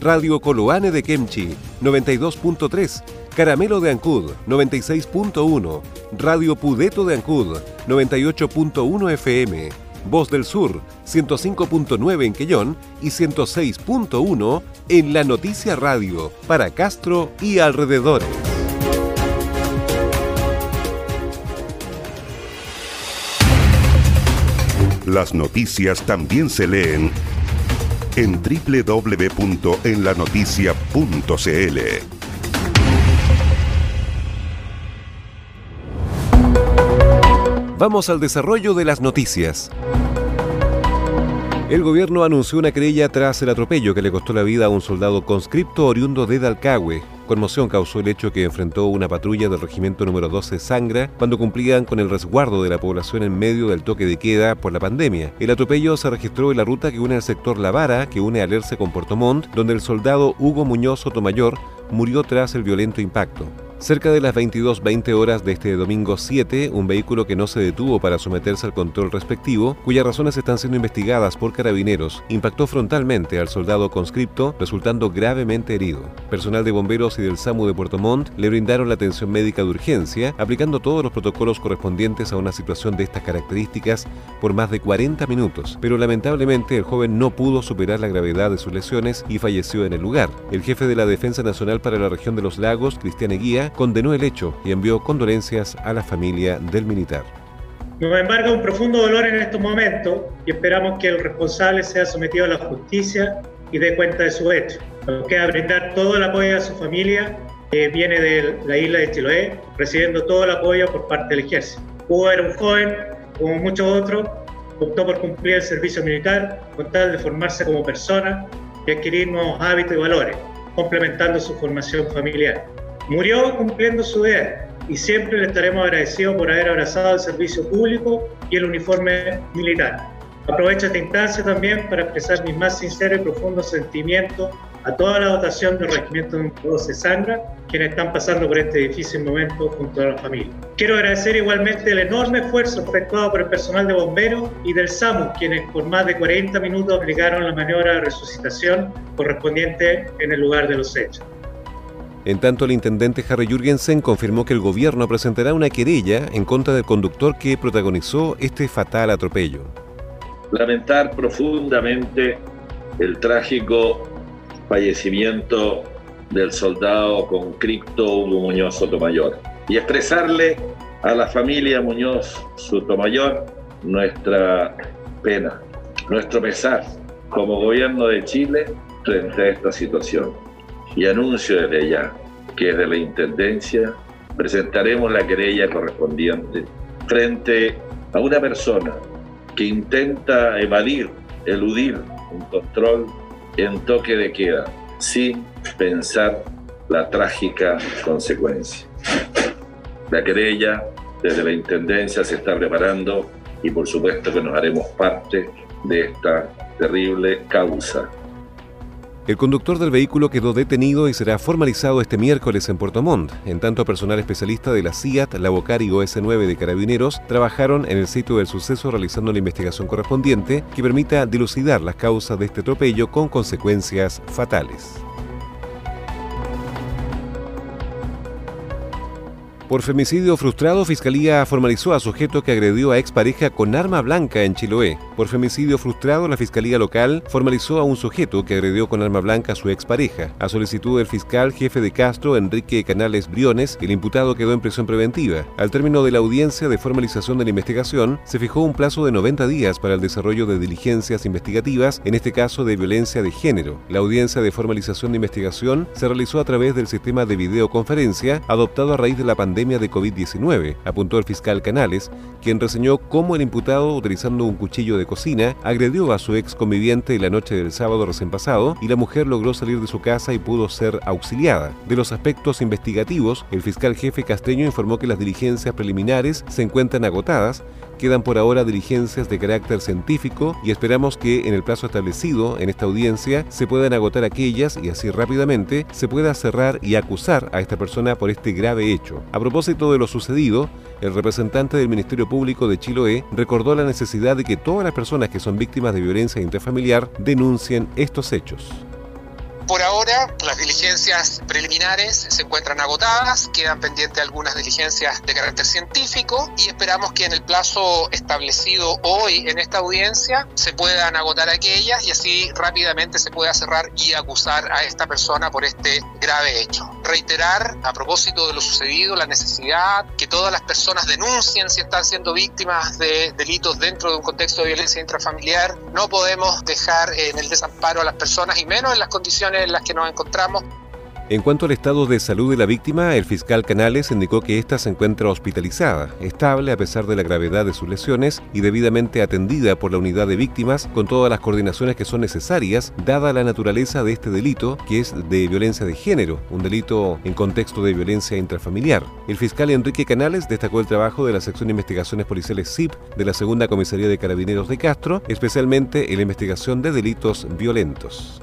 Radio Coloane de Kemchi, 92.3, Caramelo de Ancud, 96.1, Radio Pudeto de Ancud, 98.1 FM, Voz del Sur, 105.9 en Quellón y 106.1 en La Noticia Radio, para Castro y alrededores. Las noticias también se leen en www.enlanoticia.cl. Vamos al desarrollo de las noticias. El gobierno anunció una querella tras el atropello que le costó la vida a un soldado conscripto oriundo de Dalcahue. Conmoción causó el hecho que enfrentó una patrulla del regimiento número 12 Sangra cuando cumplían con el resguardo de la población en medio del toque de queda por la pandemia. El atropello se registró en la ruta que une al sector La Vara, que une Alerce con Puerto Montt, donde el soldado Hugo Muñoz Sotomayor murió tras el violento impacto. Cerca de las 22.20 horas de este domingo 7, un vehículo que no se detuvo para someterse al control respectivo, cuyas razones están siendo investigadas por carabineros, impactó frontalmente al soldado conscripto, resultando gravemente herido. Personal de bomberos y del SAMU de Puerto Montt le brindaron la atención médica de urgencia, aplicando todos los protocolos correspondientes a una situación de estas características por más de 40 minutos, pero lamentablemente el joven no pudo superar la gravedad de sus lesiones y falleció en el lugar. El jefe de la Defensa Nacional para la región de los lagos, Cristian Eguía, condenó el hecho y envió condolencias a la familia del militar. Nos embarga un profundo dolor en estos momentos y esperamos que el responsable sea sometido a la justicia y dé cuenta de su hecho. Nos queda brindar todo el apoyo a su familia, que viene de la isla de Chiloé, recibiendo todo el apoyo por parte del ejército. Hugo era un joven, como muchos otros, optó por cumplir el servicio militar con tal de formarse como persona y adquirir nuevos hábitos y valores, complementando su formación familiar. Murió cumpliendo su deber y siempre le estaremos agradecidos por haber abrazado el servicio público y el uniforme militar. Aprovecho esta instancia también para expresar mis más sinceros y profundos sentimientos a toda la dotación del Regimiento de 12 Sangra, quienes están pasando por este difícil momento junto a la familia. Quiero agradecer igualmente el enorme esfuerzo efectuado por el personal de bomberos y del SAMU, quienes por más de 40 minutos aplicaron la maniobra de resucitación correspondiente en el lugar de los hechos. En tanto, el intendente Harry Jürgensen confirmó que el gobierno presentará una querella en contra del conductor que protagonizó este fatal atropello. Lamentar profundamente el trágico fallecimiento del soldado conscripto Hugo Muñoz Sotomayor y expresarle a la familia Muñoz Sotomayor nuestra pena, nuestro pesar como gobierno de Chile frente a esta situación y anuncio desde ya que desde la Intendencia presentaremos la querella correspondiente frente a una persona que intenta evadir, eludir un control en toque de queda, sin pensar la trágica consecuencia. La querella desde la Intendencia se está preparando y por supuesto que nos haremos parte de esta terrible causa el conductor del vehículo quedó detenido y será formalizado este miércoles en Puerto Montt. En tanto, personal especialista de la CIAT, la Bocar y OS9 de Carabineros trabajaron en el sitio del suceso realizando la investigación correspondiente que permita dilucidar las causas de este atropello con consecuencias fatales. Por femicidio frustrado, Fiscalía formalizó a sujeto que agredió a expareja con arma blanca en Chiloé. Por femicidio frustrado, la Fiscalía local formalizó a un sujeto que agredió con arma blanca a su expareja. A solicitud del fiscal jefe de Castro, Enrique Canales Briones, el imputado quedó en prisión preventiva. Al término de la audiencia de formalización de la investigación, se fijó un plazo de 90 días para el desarrollo de diligencias investigativas, en este caso de violencia de género. La audiencia de formalización de investigación se realizó a través del sistema de videoconferencia adoptado a raíz de la pandemia de COVID-19, apuntó el fiscal Canales, quien reseñó cómo el imputado, utilizando un cuchillo de cocina, agredió a su ex conviviente la noche del sábado recién pasado y la mujer logró salir de su casa y pudo ser auxiliada. De los aspectos investigativos, el fiscal jefe Casteño informó que las diligencias preliminares se encuentran agotadas, Quedan por ahora diligencias de carácter científico y esperamos que en el plazo establecido en esta audiencia se puedan agotar aquellas y así rápidamente se pueda cerrar y acusar a esta persona por este grave hecho. A propósito de lo sucedido, el representante del Ministerio Público de Chiloé recordó la necesidad de que todas las personas que son víctimas de violencia intrafamiliar denuncien estos hechos. Por ahora, las diligencias preliminares se encuentran agotadas, quedan pendientes algunas diligencias de carácter científico y esperamos que en el plazo establecido hoy en esta audiencia se puedan agotar aquellas y así rápidamente se pueda cerrar y acusar a esta persona por este grave hecho. Reiterar a propósito de lo sucedido la necesidad que todas las personas denuncien si están siendo víctimas de delitos dentro de un contexto de violencia intrafamiliar. No podemos dejar en el desamparo a las personas y menos en las condiciones en las que nos encontramos. En cuanto al estado de salud de la víctima, el fiscal Canales indicó que ésta se encuentra hospitalizada, estable a pesar de la gravedad de sus lesiones y debidamente atendida por la unidad de víctimas con todas las coordinaciones que son necesarias, dada la naturaleza de este delito, que es de violencia de género, un delito en contexto de violencia intrafamiliar. El fiscal Enrique Canales destacó el trabajo de la sección de investigaciones policiales CIP de la Segunda Comisaría de Carabineros de Castro, especialmente en la investigación de delitos violentos.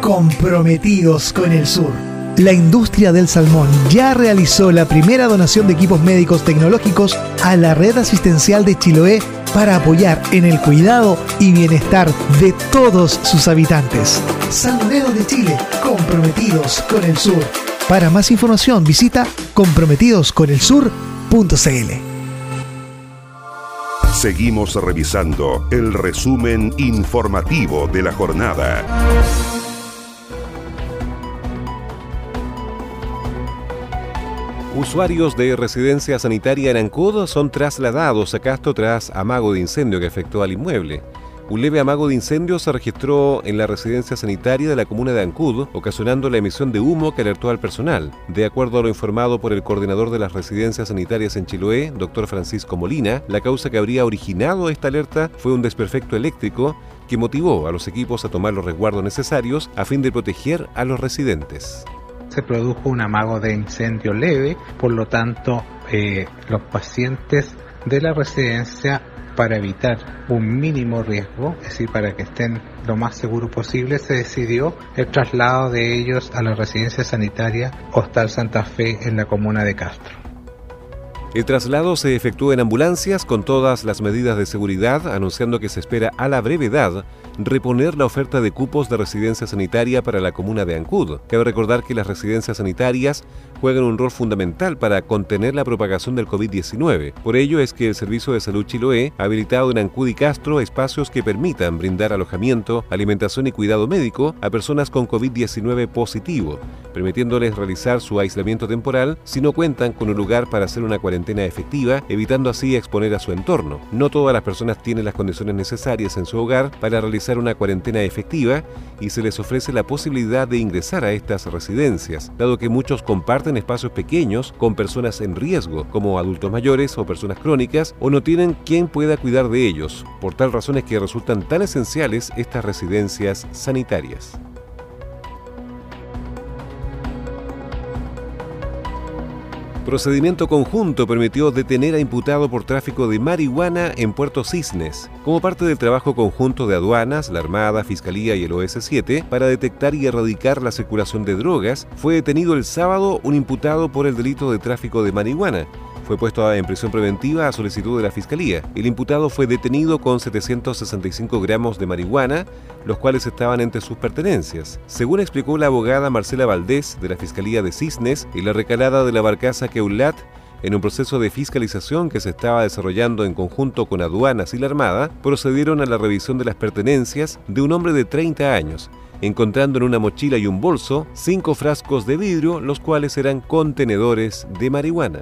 comprometidos con el sur. La industria del salmón ya realizó la primera donación de equipos médicos tecnológicos a la red asistencial de Chiloé para apoyar en el cuidado y bienestar de todos sus habitantes. Salmoneros de Chile, comprometidos con el sur. Para más información visita comprometidosconelsur.cl. Seguimos revisando el resumen informativo de la jornada. Usuarios de residencia sanitaria en Ancud son trasladados a Castro tras amago de incendio que afectó al inmueble. Un leve amago de incendio se registró en la residencia sanitaria de la comuna de Ancud, ocasionando la emisión de humo que alertó al personal. De acuerdo a lo informado por el coordinador de las residencias sanitarias en Chiloé, doctor Francisco Molina, la causa que habría originado esta alerta fue un desperfecto eléctrico que motivó a los equipos a tomar los resguardos necesarios a fin de proteger a los residentes se produjo un amago de incendio leve, por lo tanto eh, los pacientes de la residencia para evitar un mínimo riesgo, es decir, para que estén lo más seguro posible, se decidió el traslado de ellos a la residencia sanitaria Hostal Santa Fe en la comuna de Castro. El traslado se efectuó en ambulancias con todas las medidas de seguridad, anunciando que se espera a la brevedad reponer la oferta de cupos de residencia sanitaria para la comuna de Ancud. Cabe recordar que las residencias sanitarias juegan un rol fundamental para contener la propagación del COVID-19. Por ello es que el Servicio de Salud Chiloé ha habilitado en Ancud y Castro espacios que permitan brindar alojamiento, alimentación y cuidado médico a personas con COVID-19 positivo, permitiéndoles realizar su aislamiento temporal si no cuentan con un lugar para hacer una efectiva, evitando así exponer a su entorno. No todas las personas tienen las condiciones necesarias en su hogar para realizar una cuarentena efectiva y se les ofrece la posibilidad de ingresar a estas residencias, dado que muchos comparten espacios pequeños con personas en riesgo, como adultos mayores o personas crónicas, o no tienen quien pueda cuidar de ellos. Por tal razón es que resultan tan esenciales estas residencias sanitarias. Procedimiento conjunto permitió detener a imputado por tráfico de marihuana en Puerto Cisnes, como parte del trabajo conjunto de aduanas, la Armada, Fiscalía y el OS7 para detectar y erradicar la circulación de drogas. Fue detenido el sábado un imputado por el delito de tráfico de marihuana fue puesto en prisión preventiva a solicitud de la Fiscalía. El imputado fue detenido con 765 gramos de marihuana, los cuales estaban entre sus pertenencias. Según explicó la abogada Marcela Valdés de la Fiscalía de Cisnes, y la recalada de la barcaza Keulat en un proceso de fiscalización que se estaba desarrollando en conjunto con aduanas y la Armada, procedieron a la revisión de las pertenencias de un hombre de 30 años, encontrando en una mochila y un bolso cinco frascos de vidrio, los cuales eran contenedores de marihuana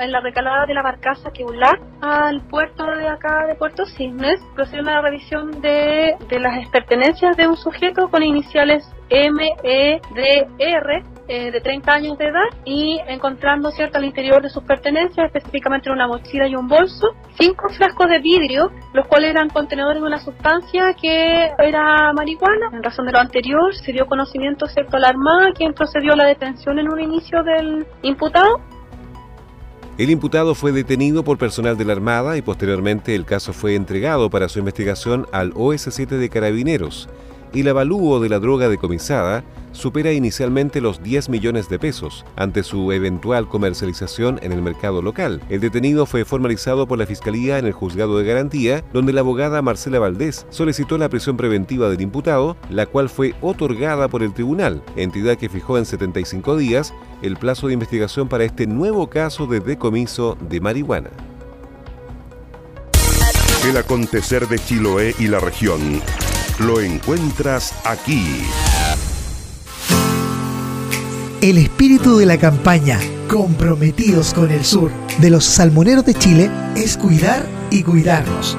en la recalada de la barcaza Queular al puerto de acá de Puerto Cisnes, procedió a la revisión de, de las pertenencias de un sujeto con iniciales M, E, D, R eh, de 30 años de edad y encontrando cierto al interior de sus pertenencias, específicamente en una mochila y un bolso, cinco frascos de vidrio, los cuales eran contenedores de una sustancia que era marihuana. En razón de lo anterior, se dio conocimiento cierto a la Armada, quien procedió a la detención en un inicio del imputado el imputado fue detenido por personal de la Armada y posteriormente el caso fue entregado para su investigación al OS7 de Carabineros, el avalúo de la droga decomisada supera inicialmente los 10 millones de pesos ante su eventual comercialización en el mercado local. El detenido fue formalizado por la Fiscalía en el juzgado de garantía, donde la abogada Marcela Valdés solicitó la prisión preventiva del imputado, la cual fue otorgada por el tribunal, entidad que fijó en 75 días el plazo de investigación para este nuevo caso de decomiso de marihuana. El acontecer de Chiloé y la región lo encuentras aquí. El espíritu de la campaña Comprometidos con el Sur de los salmoneros de Chile es cuidar y cuidarnos.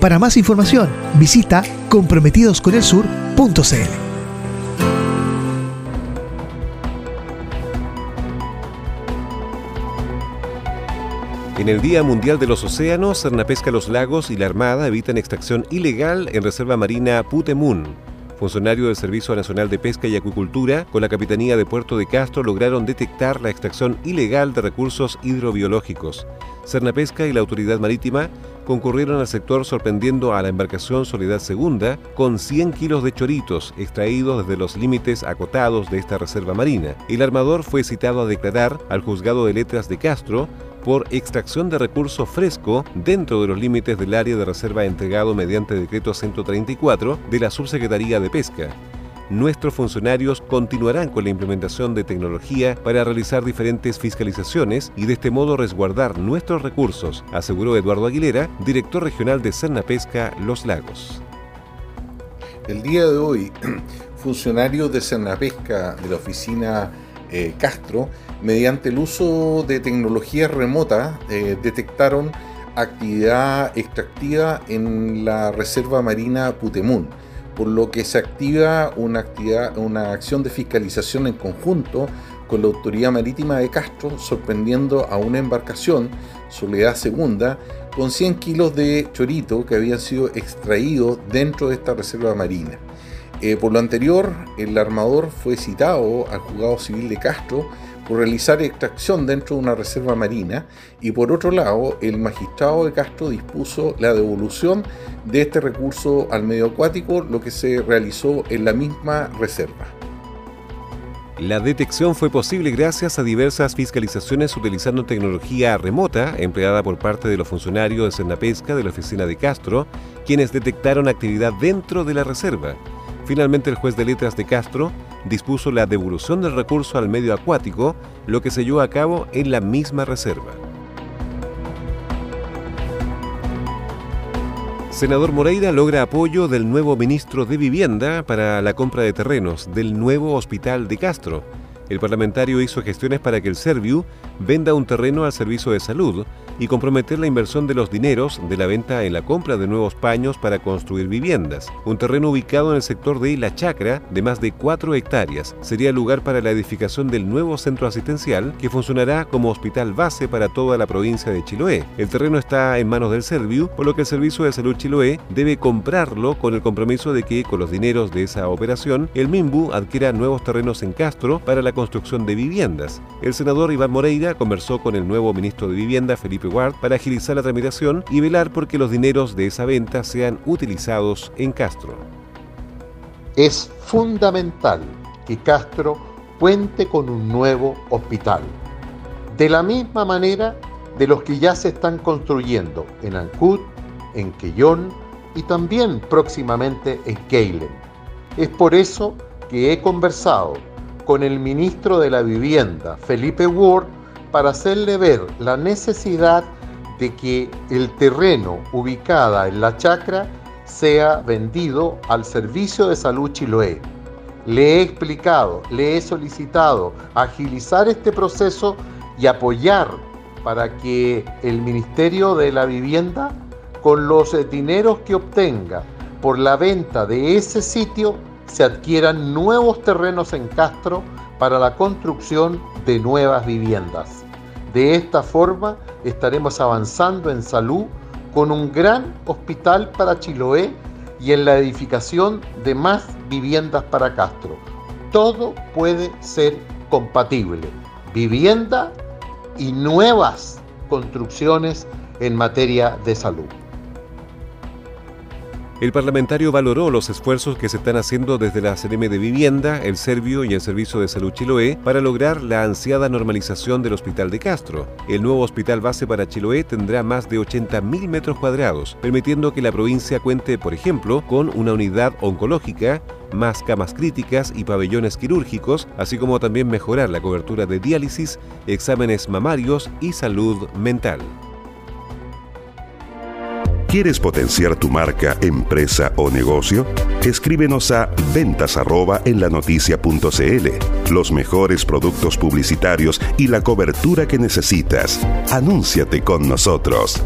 Para más información, visita comprometidosconelsur.cl. En el Día Mundial de los Océanos, Cernapesca Los Lagos y la Armada evitan extracción ilegal en Reserva Marina Putemun. Funcionarios del Servicio Nacional de Pesca y Acuicultura con la Capitanía de Puerto de Castro lograron detectar la extracción ilegal de recursos hidrobiológicos. Cernapesca y la Autoridad Marítima concurrieron al sector sorprendiendo a la embarcación Soledad Segunda con 100 kilos de choritos extraídos desde los límites acotados de esta reserva marina. El armador fue citado a declarar al juzgado de letras de Castro por extracción de recurso fresco dentro de los límites del área de reserva entregado mediante decreto 134 de la Subsecretaría de Pesca. Nuestros funcionarios continuarán con la implementación de tecnología para realizar diferentes fiscalizaciones y de este modo resguardar nuestros recursos, aseguró Eduardo Aguilera, director regional de Cerna Pesca Los Lagos. El día de hoy, funcionarios de Cerna Pesca de la oficina eh, Castro mediante el uso de tecnología remota, eh, detectaron actividad extractiva en la Reserva Marina Putemún, por lo que se activa una, actividad, una acción de fiscalización en conjunto con la Autoridad Marítima de Castro, sorprendiendo a una embarcación, Soledad Segunda, con 100 kilos de chorito que habían sido extraídos dentro de esta reserva marina. Eh, por lo anterior, el armador fue citado al juzgado civil de Castro por realizar extracción dentro de una reserva marina y por otro lado el magistrado de Castro dispuso la devolución de este recurso al medio acuático, lo que se realizó en la misma reserva. La detección fue posible gracias a diversas fiscalizaciones utilizando tecnología remota empleada por parte de los funcionarios de Cernapesca de la oficina de Castro, quienes detectaron actividad dentro de la reserva. Finalmente el juez de letras de Castro dispuso la devolución del recurso al medio acuático, lo que se llevó a cabo en la misma reserva. Senador Moreira logra apoyo del nuevo ministro de Vivienda para la compra de terrenos del nuevo hospital de Castro. El parlamentario hizo gestiones para que el Serviu venda un terreno al servicio de salud y comprometer la inversión de los dineros de la venta en la compra de nuevos paños para construir viviendas. Un terreno ubicado en el sector de La Chacra, de más de 4 hectáreas, sería lugar para la edificación del nuevo centro asistencial que funcionará como hospital base para toda la provincia de Chiloé. El terreno está en manos del Serviu, por lo que el Servicio de Salud Chiloé debe comprarlo con el compromiso de que con los dineros de esa operación, el MIMBU adquiera nuevos terrenos en Castro para la construcción de viviendas. El senador Iván Moreira conversó con el nuevo ministro de Vivienda, Felipe para agilizar la tramitación y velar porque los dineros de esa venta sean utilizados en Castro. Es fundamental que Castro cuente con un nuevo hospital. De la misma manera, de los que ya se están construyendo en Ancud, en Quellón y también próximamente en Keilen. Es por eso que he conversado con el ministro de la Vivienda, Felipe Ward, para hacerle ver la necesidad de que el terreno ubicada en la chacra sea vendido al Servicio de Salud Chiloé. Le he explicado, le he solicitado agilizar este proceso y apoyar para que el Ministerio de la Vivienda, con los dineros que obtenga por la venta de ese sitio, se adquieran nuevos terrenos en Castro para la construcción de nuevas viviendas. De esta forma estaremos avanzando en salud con un gran hospital para Chiloé y en la edificación de más viviendas para Castro. Todo puede ser compatible. Vivienda y nuevas construcciones en materia de salud. El parlamentario valoró los esfuerzos que se están haciendo desde la CNM de Vivienda, el Servio y el Servicio de Salud Chiloé para lograr la ansiada normalización del Hospital de Castro. El nuevo hospital base para Chiloé tendrá más de 80.000 metros cuadrados, permitiendo que la provincia cuente, por ejemplo, con una unidad oncológica, más camas críticas y pabellones quirúrgicos, así como también mejorar la cobertura de diálisis, exámenes mamarios y salud mental. ¿Quieres potenciar tu marca, empresa o negocio? Escríbenos a ventas arroba en la noticia.cl. Los mejores productos publicitarios y la cobertura que necesitas. Anúnciate con nosotros.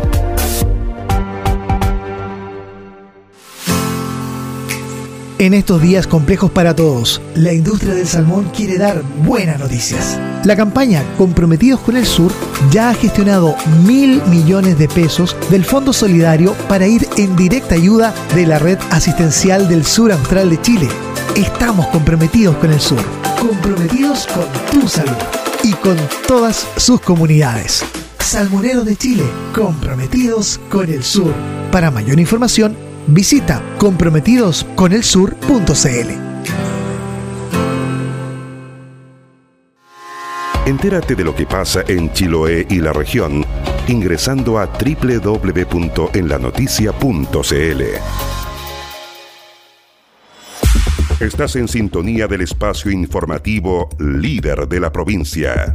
En estos días complejos para todos, la industria del salmón quiere dar buenas noticias. La campaña Comprometidos con el Sur ya ha gestionado mil millones de pesos del Fondo Solidario para ir en directa ayuda de la red asistencial del Sur Austral de Chile. Estamos comprometidos con el sur, comprometidos con tu salud y con todas sus comunidades. Salmoneros de Chile, comprometidos con el sur. Para mayor información, visita comprometidosconelsur.cl. Entérate de lo que pasa en Chiloé y la región ingresando a www.enlanoticia.cl. Estás en sintonía del espacio informativo líder de la provincia.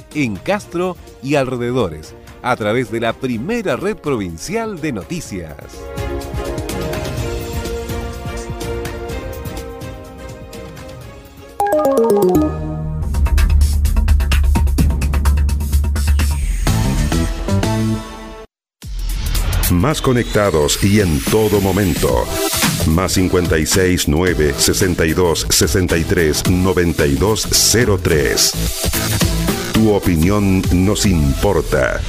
en Castro y alrededores, a través de la primera red provincial de noticias. Más conectados y en todo momento. Más 56 9 62 63 92 03. Tu opinión nos importa.